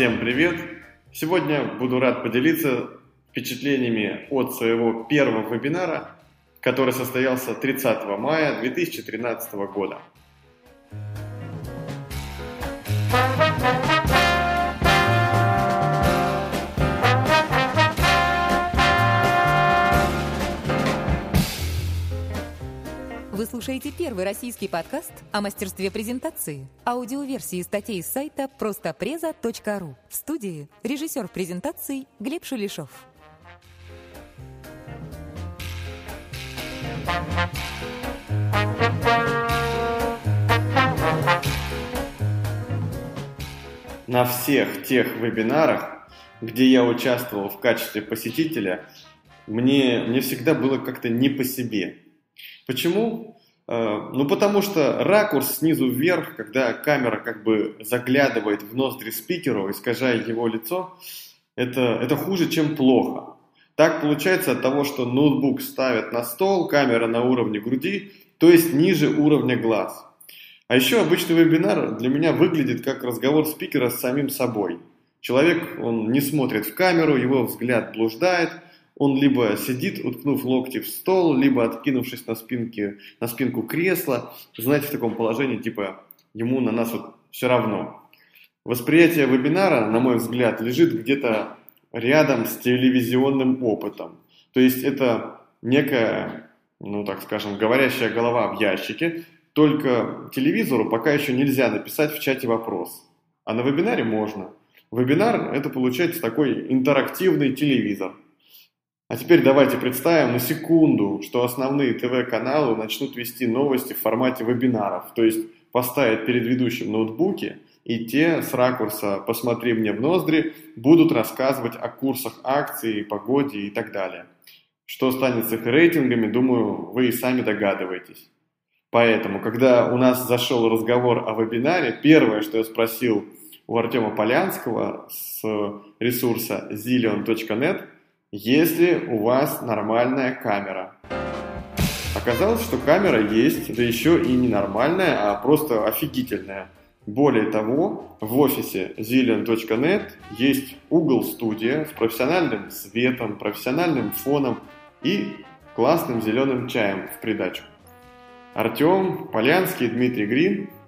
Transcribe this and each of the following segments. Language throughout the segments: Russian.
Всем привет! Сегодня буду рад поделиться впечатлениями от своего первого вебинара, который состоялся 30 мая 2013 года. Слушаете первый российский подкаст о мастерстве презентации. Аудиоверсии статей с сайта простопреза.ру. В студии режиссер презентаций Глеб Шулешов. На всех тех вебинарах, где я участвовал в качестве посетителя, мне, мне всегда было как-то не по себе – Почему? Э, ну, потому что ракурс снизу вверх, когда камера как бы заглядывает в ноздри спикеру, искажая его лицо, это, это хуже, чем плохо. Так получается от того, что ноутбук ставят на стол, камера на уровне груди, то есть ниже уровня глаз. А еще обычный вебинар для меня выглядит как разговор спикера с самим собой. Человек, он не смотрит в камеру, его взгляд блуждает – он либо сидит, уткнув локти в стол, либо откинувшись на, спинке, на спинку кресла. Знаете, в таком положении, типа, ему на нас вот все равно. Восприятие вебинара, на мой взгляд, лежит где-то рядом с телевизионным опытом. То есть это некая, ну так скажем, говорящая голова в ящике, только телевизору пока еще нельзя написать в чате вопрос. А на вебинаре можно. Вебинар – это получается такой интерактивный телевизор – а теперь давайте представим на секунду, что основные ТВ-каналы начнут вести новости в формате вебинаров, то есть поставят перед ведущим ноутбуки, и те с ракурса «посмотри мне в ноздри» будут рассказывать о курсах акций, погоде и так далее. Что станет с их рейтингами, думаю, вы и сами догадываетесь. Поэтому, когда у нас зашел разговор о вебинаре, первое, что я спросил у Артема Полянского с ресурса zillion.net – если у вас нормальная камера. Оказалось, что камера есть, да еще и не нормальная, а просто офигительная. Более того, в офисе zillion.net есть угол студия с профессиональным светом, профессиональным фоном и классным зеленым чаем в придачу. Артем, Полянский, Дмитрий Грин –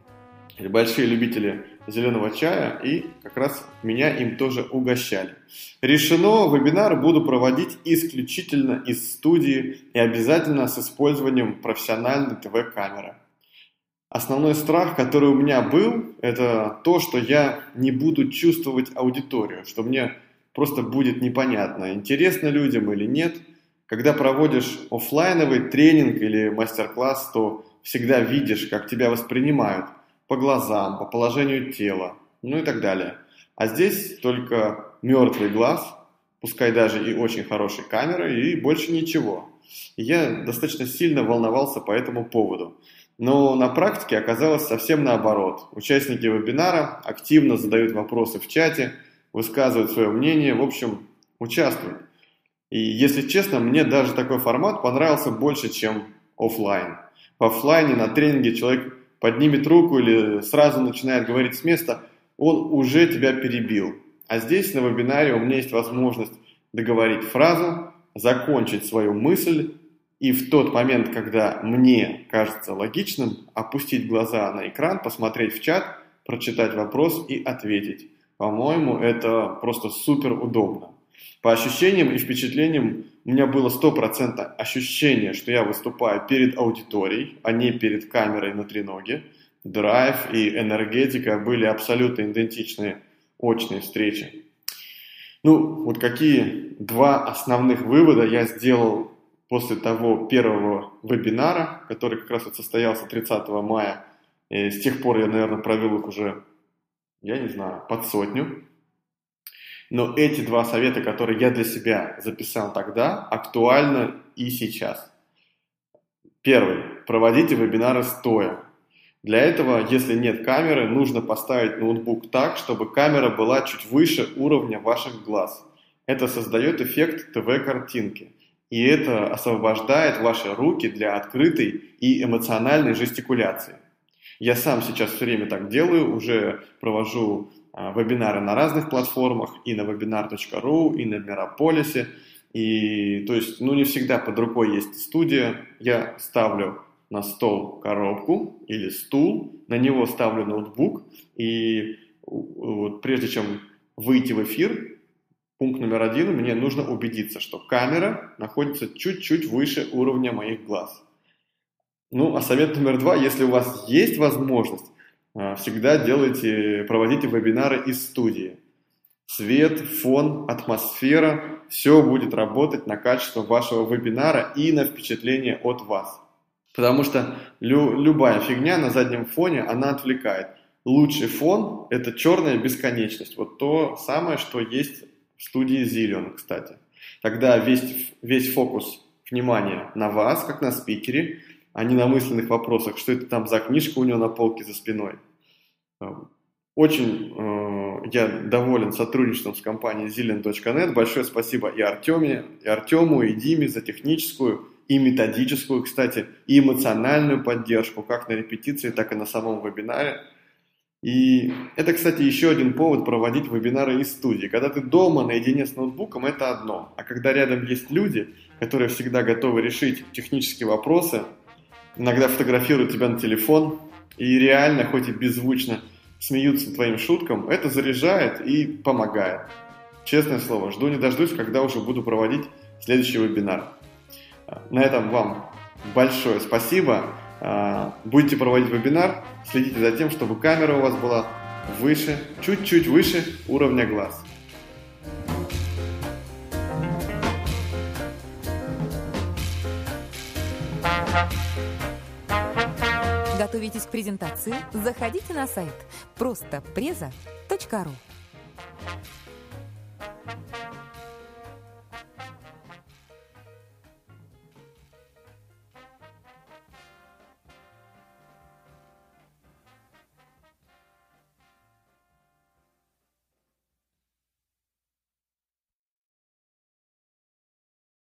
большие любители зеленого чая, и как раз меня им тоже угощали. Решено, вебинар буду проводить исключительно из студии и обязательно с использованием профессиональной ТВ-камеры. Основной страх, который у меня был, это то, что я не буду чувствовать аудиторию, что мне просто будет непонятно, интересно людям или нет. Когда проводишь офлайновый тренинг или мастер-класс, то всегда видишь, как тебя воспринимают – по глазам, по положению тела, ну и так далее. А здесь только мертвый глаз, пускай даже и очень хорошей камерой, и больше ничего. я достаточно сильно волновался по этому поводу. Но на практике оказалось совсем наоборот. Участники вебинара активно задают вопросы в чате, высказывают свое мнение, в общем, участвуют. И если честно, мне даже такой формат понравился больше, чем офлайн. В офлайне на тренинге человек поднимет руку или сразу начинает говорить с места, он уже тебя перебил. А здесь на вебинаре у меня есть возможность договорить фразу, закончить свою мысль и в тот момент, когда мне кажется логичным, опустить глаза на экран, посмотреть в чат, прочитать вопрос и ответить. По-моему, это просто супер удобно. По ощущениям и впечатлениям у меня было стопроцентное ощущение, что я выступаю перед аудиторией, а не перед камерой на треноге. Драйв и энергетика были абсолютно идентичные очные встречи. Ну, вот какие два основных вывода я сделал после того первого вебинара, который как раз вот состоялся 30 мая. И с тех пор я, наверное, провел их уже, я не знаю, под сотню. Но эти два совета, которые я для себя записал тогда, актуальны и сейчас. Первый. Проводите вебинары стоя. Для этого, если нет камеры, нужно поставить ноутбук так, чтобы камера была чуть выше уровня ваших глаз. Это создает эффект ТВ-картинки. И это освобождает ваши руки для открытой и эмоциональной жестикуляции. Я сам сейчас все время так делаю, уже провожу вебинары на разных платформах, и на webinar.ru, и на Мирополисе. И то есть, ну, не всегда под рукой есть студия. Я ставлю на стол коробку или стул, на него ставлю ноутбук, и вот прежде чем выйти в эфир, пункт номер один, мне нужно убедиться, что камера находится чуть-чуть выше уровня моих глаз. Ну, а совет номер два, если у вас есть возможность, а, всегда делайте, проводите вебинары из студии. Свет, фон, атмосфера, все будет работать на качество вашего вебинара и на впечатление от вас. Потому что лю, любая фигня на заднем фоне, она отвлекает. Лучший фон – это черная бесконечность. Вот то самое, что есть в студии Zillion, кстати. Тогда весь, весь фокус внимания на вас, как на спикере, а не на мысленных вопросах, что это там за книжка у него на полке за спиной. Очень э, я доволен сотрудничеством с компанией Zillion.net. Большое спасибо и Артеме, и Артему, и Диме за техническую и методическую, кстати, и эмоциональную поддержку, как на репетиции, так и на самом вебинаре. И это, кстати, еще один повод проводить вебинары из студии. Когда ты дома наедине с ноутбуком, это одно. А когда рядом есть люди, которые всегда готовы решить технические вопросы, иногда фотографируют тебя на телефон и реально, хоть и беззвучно, смеются твоим шуткам, это заряжает и помогает. Честное слово, жду не дождусь, когда уже буду проводить следующий вебинар. На этом вам большое спасибо. А, будете проводить вебинар, следите за тем, чтобы камера у вас была выше, чуть-чуть выше уровня глаз. Готовитесь к презентации? Заходите на сайт просто преза.ру